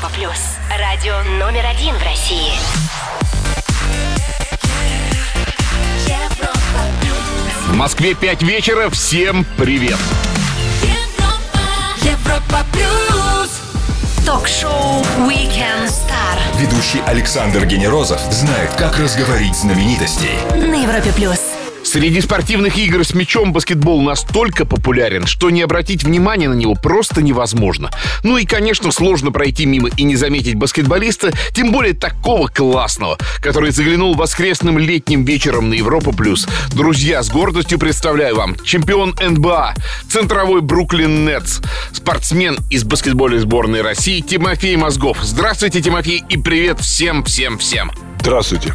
Европа плюс. Радио номер один в России. Европа В Москве 5 вечера. Всем привет. Европа плюс. Ток-шоу Weekend Star Ведущий Александр Генерозов знает, как разговорить знаменитостей. на Европе плюс. Среди спортивных игр с мячом баскетбол настолько популярен, что не обратить внимания на него просто невозможно. Ну и, конечно, сложно пройти мимо и не заметить баскетболиста, тем более такого классного, который заглянул воскресным летним вечером на Европа+. плюс. Друзья, с гордостью представляю вам чемпион НБА, центровой Бруклин Нетс, спортсмен из баскетбольной сборной России Тимофей Мозгов. Здравствуйте, Тимофей, и привет всем-всем-всем. Здравствуйте.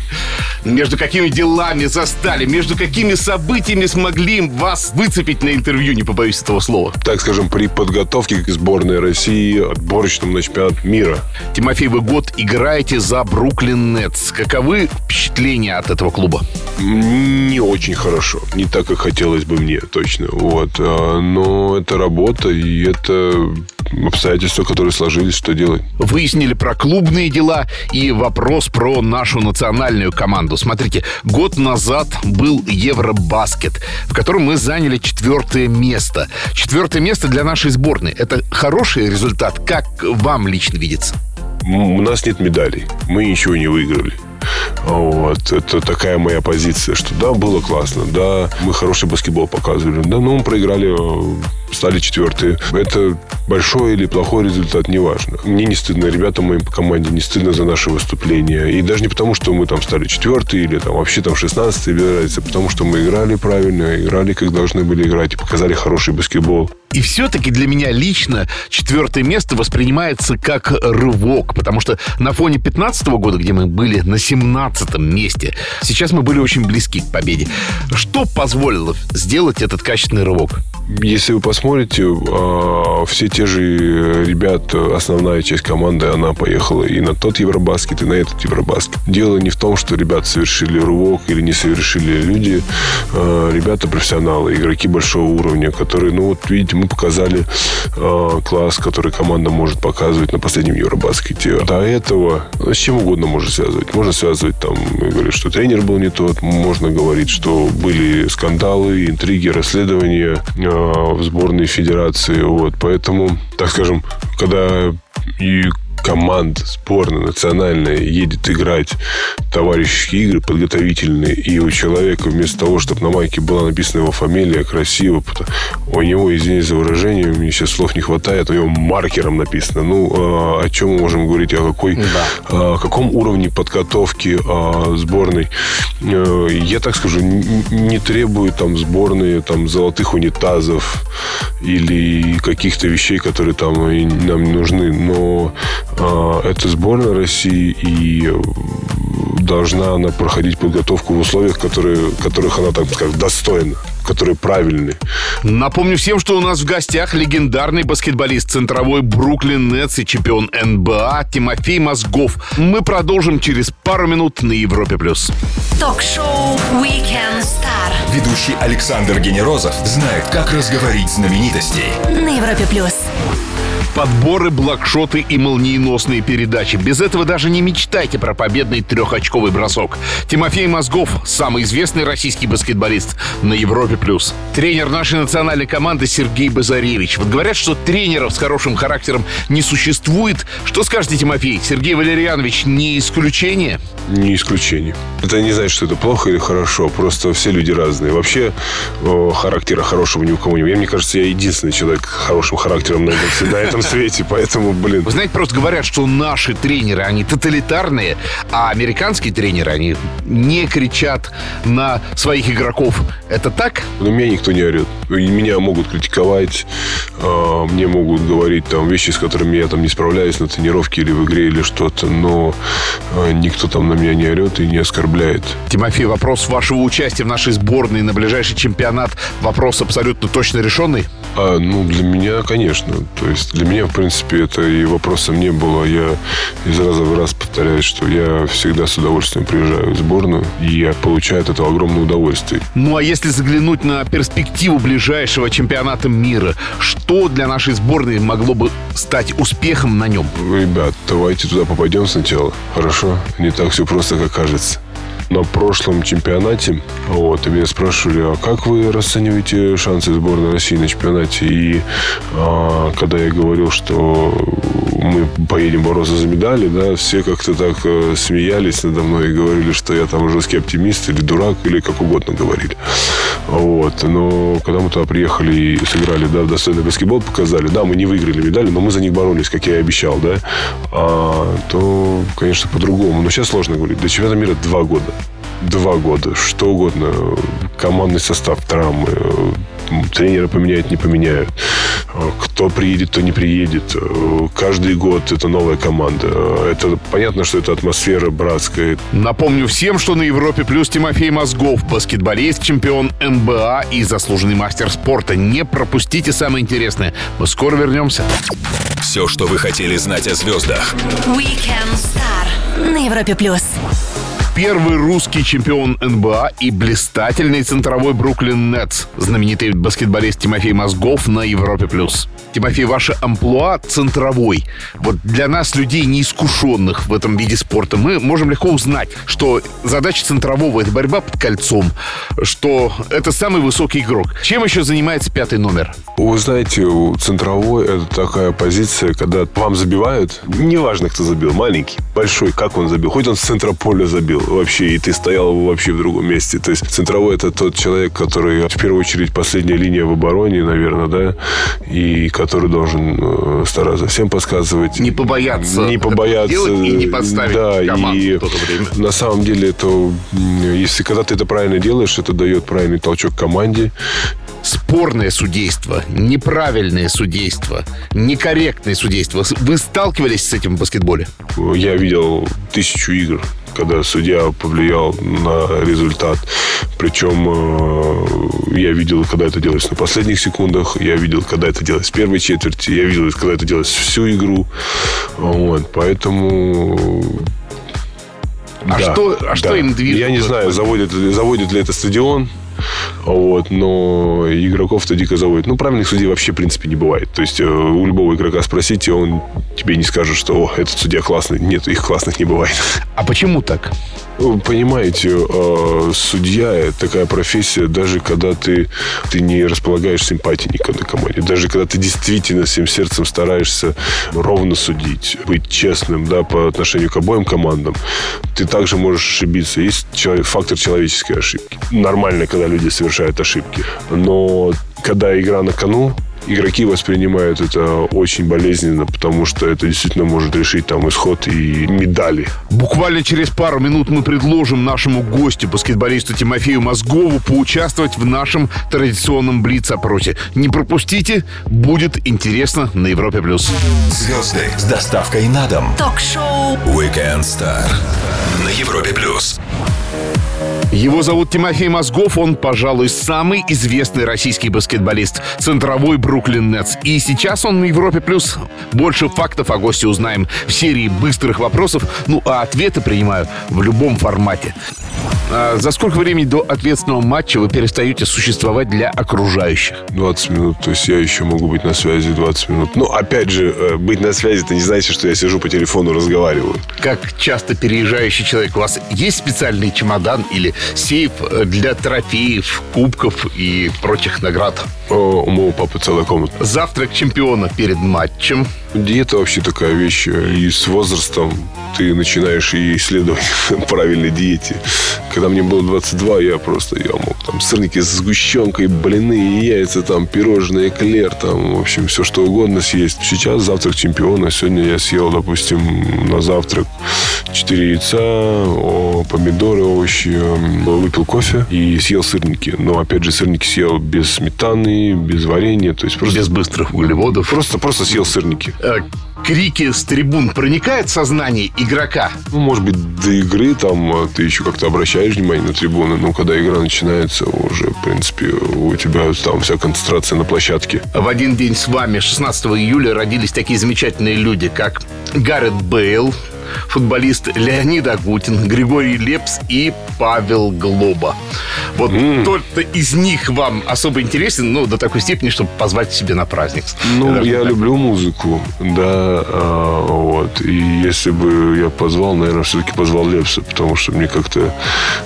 Между какими делами застали, между какими событиями смогли вас выцепить на интервью, не побоюсь этого слова. Так скажем, при подготовке к сборной России отборочному на чемпионат мира. Тимофей, вы год играете за Бруклин Нетс. Каковы впечатления от этого клуба? Не очень хорошо. Не так, как хотелось бы мне, точно. Вот. А, Но это работа, и это обстоятельства, которые сложились, что делать. Выяснили про клубные дела и вопрос про нашу национальную команду. Смотрите, год назад был Евробаскет, в котором мы заняли четвертое место. Четвертое место для нашей сборной. Это хороший результат. Как вам лично видится? У нас нет медалей. Мы ничего не выиграли. Вот. Это такая моя позиция, что да, было классно, да, мы хороший баскетбол показывали, да, но мы проиграли, э, стали четвертые. Это большой или плохой результат, неважно. Мне не стыдно, ребятам моим по команде не стыдно за наше выступление. И даже не потому, что мы там стали четвертые или там вообще там шестнадцатые, без разницы, потому что мы играли правильно, играли как должны были играть и показали хороший баскетбол. И все-таки для меня лично четвертое место воспринимается как рывок, потому что на фоне 15 года, где мы были на 17 месте, сейчас мы были очень близки к победе. Что позволило сделать этот качественный рывок? Если вы посмотрите, а, все те же ребята, основная часть команды, она поехала и на тот Евробаскет, и на этот Евробаскет. Дело не в том, что ребята совершили рывок или не совершили люди. а, Ребята профессионалы, игроки большого уровня, которые, ну вот видите, мы показали а, класс, который команда может показывать на последнем Евробаскете. До этого ну, с чем угодно можно связывать. Можно связывать там, говорить, что тренер был не тот, можно говорить, что были скандалы, интриги, расследования в сборной федерации. Вот. Поэтому, так скажем, когда и команда, сборная национальная едет играть товарищеские игры подготовительные, и у человека вместо того, чтобы на майке была написана его фамилия красиво, у него, извините за выражение, мне сейчас слов не хватает, у него маркером написано. Ну, а, о чем мы можем говорить, о какой, о каком уровне подготовки а, сборной. Э, Я так скажу, не требую там сборные там золотых унитазов или каких-то вещей, которые там нам нужны, но а, это сборная России и должна она проходить подготовку в условиях, которые, которых она, так сказать, достойна, которые правильные. Напомню всем, что у нас в гостях легендарный баскетболист центровой Бруклин Нетс и чемпион НБА Тимофей Мозгов. Мы продолжим через пару минут на Европе+. плюс. Ток-шоу Weekend Star Ведущий Александр Генерозов знает, как разговорить знаменитостей. на Европе плюс. Подборы, блокшоты и молниеносные передачи. Без этого даже не мечтайте про победный трехочковый бросок. Тимофей Мозгов, самый известный российский баскетболист на Европе+. плюс. Тренер нашей национальной команды Сергей Базаревич. Вот говорят, что тренеров с хорошим характером не существует. Что скажете, Тимофей? Сергей Валерьянович не исключение? Не исключение. Это не значит, что это плохо или хорошо. Просто все люди разные. Вообще характера хорошего ни у кого нет. Я, мне кажется, я единственный человек с хорошим характером на этом свете. Поэтому, блин, Вы знаете, просто говорят, что наши тренеры, они тоталитарные, а американские тренеры, они не кричат на своих игроков. Это так? на меня никто не орет. Меня могут критиковать, а, мне могут говорить там вещи, с которыми я там не справляюсь на тренировке или в игре или что-то, но а, никто там на меня не орет и не оскорбляет. Тимофей, вопрос вашего участия в нашей сборной на ближайший чемпионат, вопрос абсолютно точно решенный? А, ну, для меня, конечно. То есть для меня меня, в принципе, это и вопросом не было. Я из раза в раз повторяю, что я всегда с удовольствием приезжаю в сборную, и я получаю от этого огромное удовольствие. Ну а если заглянуть на перспективу ближайшего чемпионата мира, что для нашей сборной могло бы стать успехом на нем? Ребят, давайте туда попадем сначала. Хорошо? Не так все просто, как кажется на прошлом чемпионате, вот, и меня спрашивали, а как вы расцениваете шансы сборной России на чемпионате? И а, когда я говорил, что мы поедем бороться за медали, да, все как-то так э, смеялись надо мной и говорили, что я там жесткий оптимист или дурак, или как угодно говорили. Вот. Но когда мы туда приехали и сыграли, да, достойный баскетбол, показали, да, мы не выиграли медали, но мы за них боролись, как я и обещал, да, а, то, конечно, по-другому. Но сейчас сложно говорить. До чемпионата мира два года два года, что угодно, командный состав, травмы, тренера поменяют, не поменяют. Кто приедет, кто не приедет. Каждый год это новая команда. Это понятно, что это атмосфера братская. Напомню всем, что на Европе плюс Тимофей Мозгов, баскетболист, чемпион НБА и заслуженный мастер спорта. Не пропустите самое интересное. Мы скоро вернемся. Все, что вы хотели знать о звездах. Weekend Star на Европе плюс первый русский чемпион НБА и блистательный центровой Бруклин Нетс, знаменитый баскетболист Тимофей Мозгов на Европе+. плюс. Тимофей, ваше амплуа центровой. Вот для нас, людей неискушенных в этом виде спорта, мы можем легко узнать, что задача центрового — это борьба под кольцом, что это самый высокий игрок. Чем еще занимается пятый номер? Вы знаете, центровой — это такая позиция, когда вам забивают, неважно, кто забил, маленький, большой, как он забил, хоть он с центра поля забил, вообще, и ты стоял вообще в другом месте. То есть центровой это тот человек, который в первую очередь последняя линия в обороне, наверное, да, и который должен э, стараться всем подсказывать. Не побояться. Не побояться. И не подставить да, команду и время. На самом деле, это, если когда ты это правильно делаешь, это дает правильный толчок команде спорное судейство, неправильное судейство, некорректное судейство. Вы сталкивались с этим в баскетболе? Я видел тысячу игр когда судья повлиял на результат. Причем э, я видел, когда это делается на последних секундах, я видел, когда это делается в первой четверти, я видел, когда это делается всю игру. Вот, поэтому а да, что, а да. что им движет? Я не знаю, заводит, заводит ли это стадион, вот, но игроков-то дико заводит. Ну, правильных судей вообще, в принципе, не бывает. То есть, э, у любого игрока спросите, он тебе не скажет, что О, этот судья классный. Нет, их классных не бывает. А почему так? Понимаете, э, судья – такая профессия, даже когда ты, ты не располагаешь к одной команде, даже когда ты действительно всем сердцем стараешься ровно судить, быть честным да, по отношению к обоим командам, ты также можешь ошибиться. Есть фактор человеческой ошибки. Нормально, когда люди совершают ошибки. Но когда игра на кону, игроки воспринимают это очень болезненно, потому что это действительно может решить там исход и медали. Буквально через пару минут мы предложим нашему гостю, баскетболисту Тимофею Мозгову, поучаствовать в нашем традиционном блиц-опросе. Не пропустите, будет интересно на Европе+. плюс. Звезды с доставкой на дом. Ток-шоу Weekend Star на Европе+. плюс. Его зовут Тимофей Мозгов, он, пожалуй, самый известный российский баскетболист, центровой Бруклин Нетс. И сейчас он на Европе+. плюс. Больше фактов о госте узнаем в серии быстрых вопросов, ну а ответы принимаю в любом формате. А за сколько времени до ответственного матча вы перестаете существовать для окружающих? 20 минут. То есть я еще могу быть на связи 20 минут. Но опять же, э, быть на связи, это не значит, что я сижу по телефону разговариваю. Как часто переезжающий человек, у вас есть специальный чемодан или сейф для трофеев, кубков и прочих наград? О, у моего папы целая комната. Завтрак чемпиона перед матчем. Диета вообще такая вещь. И с возрастом ты начинаешь и исследовать правильной диете. Когда мне было 22, я просто, я мог там сырники с сгущенкой, блины, яйца, там, пирожные, эклер, там, в общем, все что угодно съесть. Сейчас завтрак чемпиона. Сегодня я съел, допустим, на завтрак 4 яйца, помидоры, овощи, выпил кофе и съел сырники. Но, опять же, сырники съел без сметаны, без варенья, то есть просто... Без быстрых углеводов. Просто, просто съел сырники. Э, крики с трибун проникают в сознание игрока? Ну, может быть, до игры там ты еще как-то обращаешь внимание на трибуны, но когда игра начинается, уже, в принципе, у тебя там вся концентрация на площадке. В один день с вами, 16 июля, родились такие замечательные люди, как Гаррет Бейл, футболист Леонид Агутин, Григорий Лепс и Павел Глоба. Вот mm. только из них вам особо интересен, ну, до такой степени, чтобы позвать себе на праздник. Ну, я, я люблю музыку, да, а, вот. И если бы я позвал, наверное, все-таки позвал Лепса, потому что мне как-то...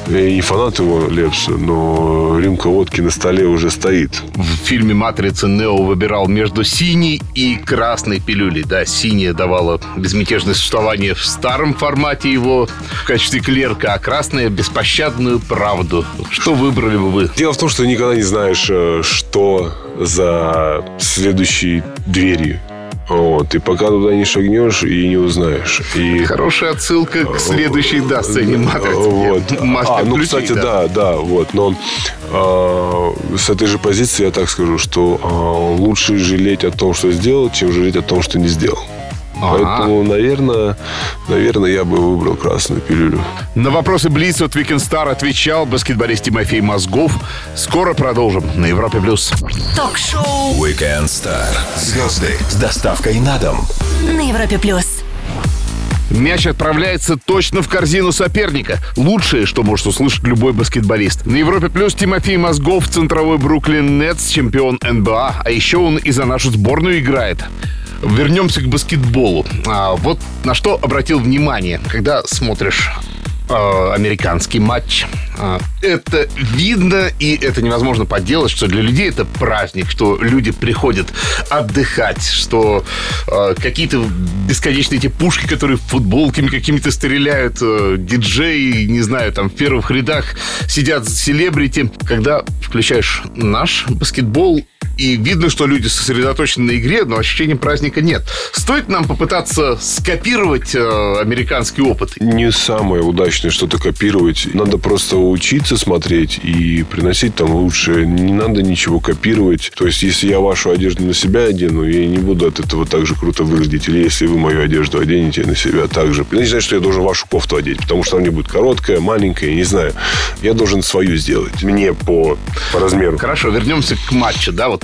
Я не фанат его Лепса, но рюмка водки на столе уже стоит. В фильме «Матрица» Нео выбирал между синей и красной пилюлей. Да, синяя давала безмятежное существование в старом формате его в качестве клерка, а красная беспощадную правду. Что выбрали бы вы? Дело в том, что никогда не знаешь, э, что за следующей дверью. Вот, и пока туда не шагнешь и не узнаешь. И... Хорошая отсылка к следующей, да, сцене матрицы. Вот. А, ну, ключей, кстати, да. да, да, вот. Но э, с этой же позиции я так скажу, что э, лучше жалеть о том, что сделал, чем жалеть о том, что не сделал. Ага. Поэтому, наверное, наверное, я бы выбрал красную пилюлю. На вопросы Блиц от Weekend Star отвечал баскетболист Тимофей Мозгов. Скоро продолжим на Европе+. плюс. Ток-шоу Weekend Star. Звезды с доставкой на дом. На Европе+. плюс. Мяч отправляется точно в корзину соперника. Лучшее, что может услышать любой баскетболист. На Европе Плюс Тимофей Мозгов, центровой Бруклин Нетс, чемпион НБА. А еще он и за нашу сборную играет. Вернемся к баскетболу. А, вот на что обратил внимание, когда смотришь э, американский матч. Э, это видно, и это невозможно поделать, что для людей это праздник, что люди приходят отдыхать, что э, какие-то бесконечные эти пушки, которые футболками какими-то стреляют, э, диджеи, не знаю, там в первых рядах сидят селебрити. Когда включаешь наш баскетбол, и видно, что люди сосредоточены на игре, но ощущения праздника нет. Стоит нам попытаться скопировать э, американский опыт? Не самое удачное что-то копировать. Надо просто учиться смотреть и приносить там лучшее. Не надо ничего копировать. То есть, если я вашу одежду на себя одену, я не буду от этого так же круто выглядеть. Или если вы мою одежду оденете на себя так же. Это не значит, что я должен вашу кофту одеть, потому что она мне будет короткая, маленькая, не знаю. Я должен свою сделать. Мне по, по размеру. Хорошо, вернемся к матчу. Да, вот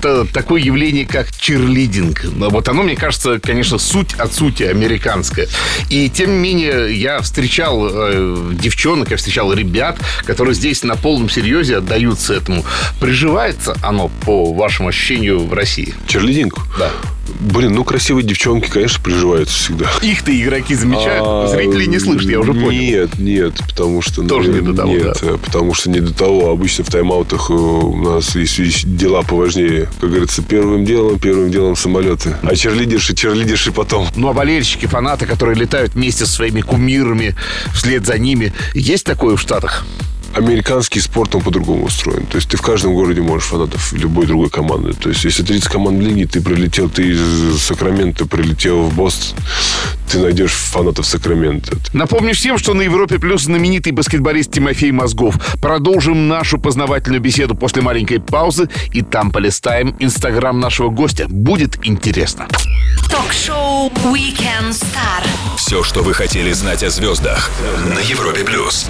такое явление, как чирлидинг. Вот оно, мне кажется, конечно, суть от сути американская. И тем не менее, я встречал э, девчонок, я встречал ребят, которые здесь на полном серьезе отдаются этому. Приживается оно, по вашему ощущению, в России? Чирлидинг? Да. Блин, ну красивые девчонки, конечно, приживаются всегда. Их-то игроки замечают, а, зрители не слышат, я уже понял. Нет, нет, потому что... Тоже ну, не до того, Нет, да. потому что не до того. Обычно в тайм-аутах э, у нас есть дела поважнее. Как говорится, первым делом, первым делом самолеты. А черлидерши, черлидерши потом. Ну, а болельщики, фанаты, которые летают вместе со своими кумирами, вслед за ними, есть такое в Штатах? Американский спорт, он по-другому устроен. То есть ты в каждом городе можешь фанатов любой другой команды. То есть если 30 команд в лиге, ты прилетел, ты из Сакрамента прилетел в Бостон, ты найдешь фанатов Сакрамента. Напомню всем, что на Европе Плюс знаменитый баскетболист Тимофей Мозгов. Продолжим нашу познавательную беседу после маленькой паузы, и там полистаем инстаграм нашего гостя. Будет интересно. Ток-шоу Weekend Star. Все, что вы хотели знать о звездах на Европе Плюс.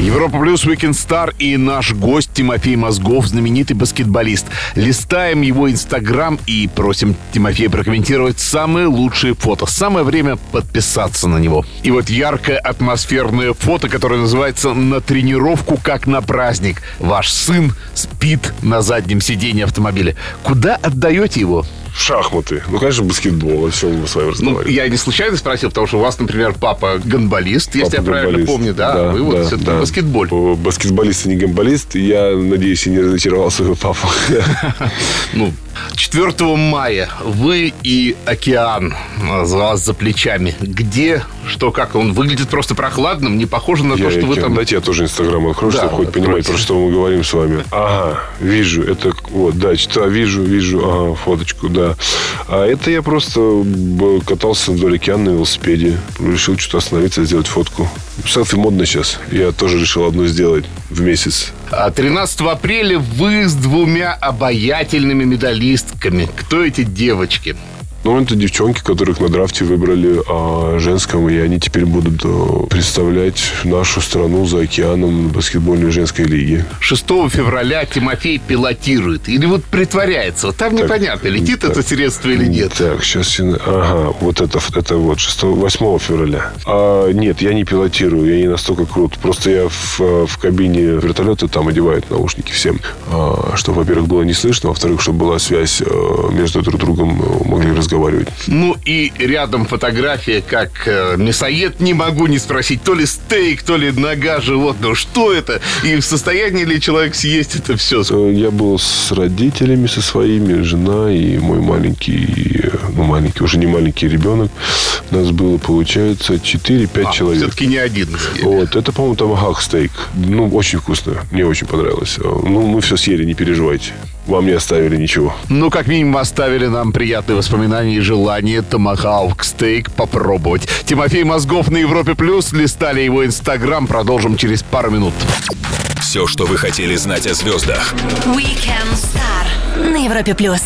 Европа Плюс, Weekend Star и наш гость Тимофей Мозгов, знаменитый баскетболист. Листаем его инстаграм и просим Тимофея прокомментировать самые лучшие фото. Самое время подписаться на него. И вот яркое атмосферное фото, которое называется «На тренировку, как на праздник». Ваш сын спит на заднем сиденье автомобиля. Куда отдаете его? Шахматы. Ну, конечно, баскетбол. О чем мы с вами ну. Ну, я не случайно спросил, потому что у вас, например, папа гонболист, если я правильно помню, да? да вы вот да, все-таки да. баскетболь. Баскетболист, а не гонболист. Я, надеюсь, я не разочаровал своего папу. Ну, 4 мая вы и океан за вас за плечами. Где, что, как? Он выглядит просто прохладным, не похоже на я то, что вы там... Дайте я тоже Инстаграм открою, да, чтобы хоть понимать, про что мы говорим с вами. Ага, вижу, это вот, да, читаю, вижу, вижу, ага, фоточку, да. А это я просто катался вдоль океана на велосипеде. Решил что-то остановиться, сделать фотку. Селфи модно сейчас. Я тоже решил одну сделать в месяц. 13 а апреля вы с двумя обаятельными медалистками. Кто эти девочки? Ну, это девчонки, которых на драфте выбрали а, женском, и они теперь будут а, представлять нашу страну за океаном баскетбольной женской лиги. 6 февраля Тимофей пилотирует. Или вот притворяется. Вот там непонятно, летит так. это средство или нет. Так, сейчас... Ага, вот это, это вот 6, 8 февраля. А, нет, я не пилотирую, я не настолько крут. Просто я в, э, в кабине вертолета там одевают наушники всем. А, чтобы, во-первых, было не слышно, во-вторых, чтобы была связь э, между друг другом, могли разговаривать. Ну и рядом фотография, как э, мясоед, не могу не спросить, то ли стейк, то ли нога животного. Что это? И в состоянии ли человек съесть это все? Э, Я был с родителями, со своими, жена и мой маленький, э, ну, маленький, уже не маленький ребенок. Нас было, получается, 4-5 человек. Все-таки не один. Вот, это, по-моему, томахак стейк. Ну, очень вкусно. Мне очень понравилось. Ну, мы все съели, не переживайте. Вам не оставили ничего. Ну, как минимум, оставили нам приятные воспоминания и желание томахаук стейк попробовать. Тимофей Мозгов на Европе Плюс. Листали его инстаграм. Продолжим через пару минут. Все, что вы хотели знать о звездах. Weekend Star на Европе плюс.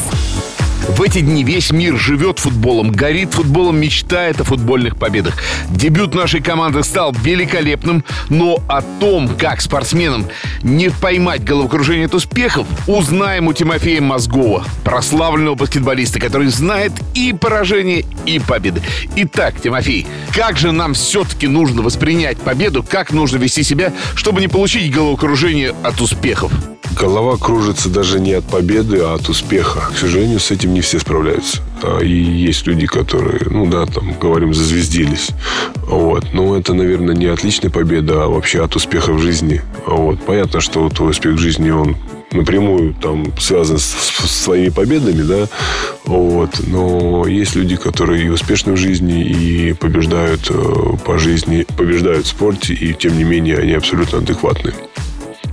В эти дни весь мир живет футболом, горит футболом, мечтает о футбольных победах. Дебют нашей команды стал великолепным, но о том, как спортсменам не поймать головокружение от успехов, узнаем у Тимофея Мозгова, прославленного баскетболиста, который знает и поражения, и победы. Итак, Тимофей, как же нам все-таки нужно воспринять победу, как нужно вести себя, чтобы не получить головокружение от успехов? Голова кружится даже не от победы, а от успеха. К сожалению, с этим не все справляются. А, И есть люди, которые, ну да, там, говорим, зазвездились. Вот. Но это, наверное, не отличная победа, а вообще от успеха в жизни. Вот. Понятно, что твой успех в жизни, он напрямую там связан с, с своими победами, да, вот, но есть люди, которые и успешны в жизни, и побеждают э, по жизни, побеждают в спорте, и тем не менее они абсолютно адекватны.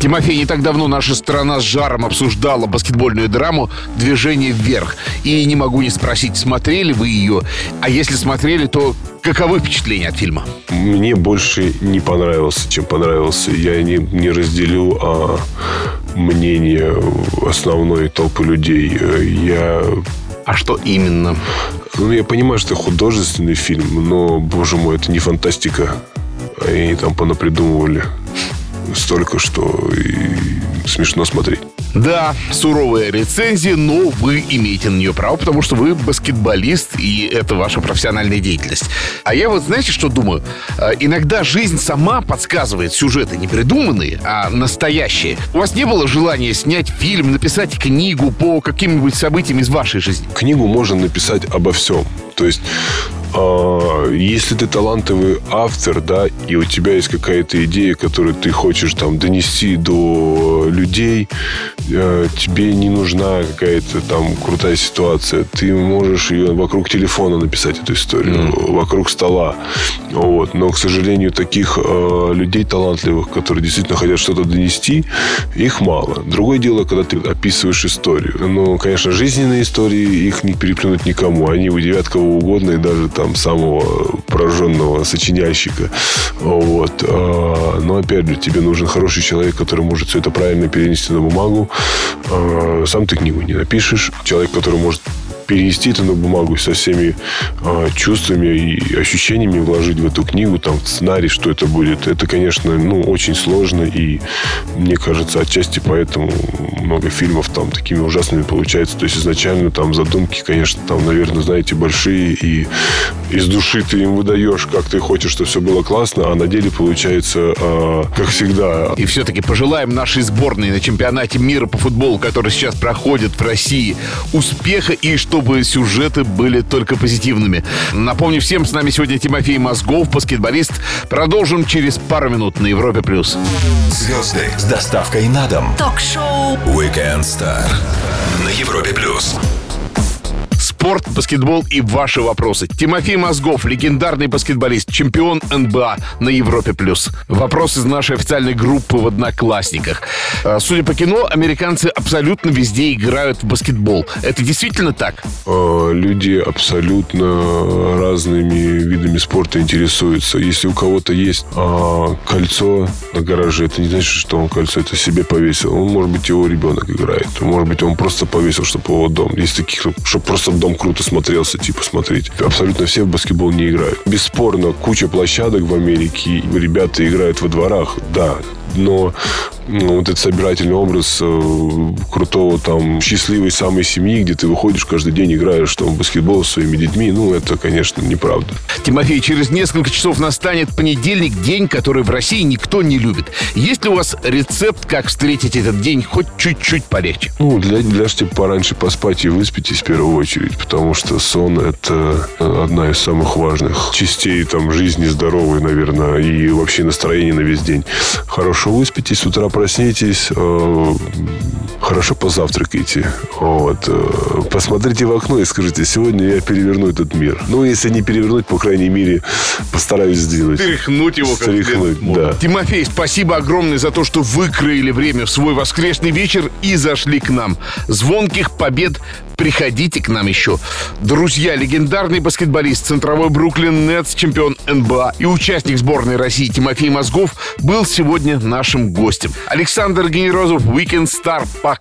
Тимофей, не так давно наша страна с жаром обсуждала баскетбольную драму «Движение вверх». И не могу не спросить, смотрели вы ее? А если смотрели, то каковы впечатления от фильма? Мне больше не понравился, чем понравился. Я не, не разделю а, мнение основной толпы людей. Я А что именно? Ну, я понимаю, что это художественный фильм, но, боже мой, это не фантастика. Они там понапридумывали столько, что и смешно смотреть. Да, суровая рецензия, но вы имеете на нее право, потому что вы баскетболист, и это ваша профессиональная деятельность. А я вот, знаете, что думаю? Э, Иногда жизнь сама подсказывает сюжеты не придуманные, а настоящие. У вас не было желания снять фильм, написать книгу по каким-нибудь событиям из вашей жизни? Книгу можно написать обо всем. То есть, а, если ты талантливый автор, да, и у тебя есть какая-то идея, которую ты хочешь там донести до людей, э, тебе не нужна какая-то там крутая ситуация. Ты можешь ее вокруг телефона написать эту историю, вокруг стола. Вот. Но, к сожалению, таких э, людей талантливых, которые действительно хотят что-то донести, их мало. Другое дело, когда ты описываешь историю. Ну, конечно, жизненные истории, их не переплюнуть никому. Они удивят кого угодно, и даже там самого пораженного сочиняльщика. Вот. А, Но, опять же, тебе нужен хороший человек, который может все это правильно перенести на бумагу. А, Сам ты книгу не напишешь. Человек, который может перенести это на бумагу со всеми а, чувствами и ощущениями вложить в эту книгу, там, в сценарий, что это будет. Это, конечно, ну, очень сложно. И мне кажется, отчасти поэтому много фильмов там такими ужасными получается. То есть изначально там задумки, конечно, там, наверное, знаете, большие. И из души ты им выдаешь, как ты хочешь, чтобы все было классно, а на деле получается, а, как всегда, И все-таки пожелаем нашей сборной на чемпионате мира по футболу, который сейчас проходит в России, успеха и чтобы сюжеты были только позитивными. Напомню всем, с нами сегодня Тимофей Мозгов, баскетболист. Продолжим через пару минут на Европе+. плюс. Звезды с доставкой на дом. Ток-шоу Weekend Star на Европе плюс. Спорт, баскетбол и ваши вопросы. Тимофей Мозгов, легендарный баскетболист, чемпион НБА на Европе+. плюс. Вопрос из нашей официальной группы в Одноклассниках. Э, Судя по кино, американцы абсолютно везде играют в баскетбол. Это действительно так? Э, люди абсолютно разными видами спорта интересуются. Если у кого-то есть а, кольцо на гараже, это не значит, что он кольцо это себе повесил. Он, может быть, его ребенок играет. Может быть, он просто повесил, чтобы его дом. Есть таких, чтобы просто в дом потом круто смотрелся, типа, смотреть. Абсолютно все в баскетбол не играют. Бесспорно, куча площадок в Америке, ребята играют во дворах, да, но ну, вот этот собирательный образ э, крутого там счастливой самой семьи, где ты выходишь каждый день, играешь там в баскетбол со своими детьми, ну, это, конечно, неправда. Тимофей, через несколько часов настанет понедельник, день, который в России никто не любит. Есть ли у вас рецепт, как встретить этот день хоть чуть-чуть полегче? Ну, для, ляжьте пораньше поспать и выспитесь в первую очередь, потому что сон – это одна из самых важных частей там жизни здоровой, наверное, и вообще настроения на весь день. Хорошо выспитесь, с утра проснитесь, э, хорошо позавтракайте. Вот. Э, посмотрите в окно и скажите, сегодня я переверну этот мир. Ну, если не перевернуть, по крайней мере, постараюсь сделать. Тряхнуть его. Как Тряхнуть, да. Тимофей, спасибо огромное за то, что выкроили время в свой воскресный вечер и зашли к нам. Звонких побед приходите к нам еще. Друзья, легендарный баскетболист, центровой Бруклин Нетс, чемпион НБА и участник сборной России Тимофей Мозгов был сегодня нашим гостем. Александр Генерозов, Weekend Star. Пока.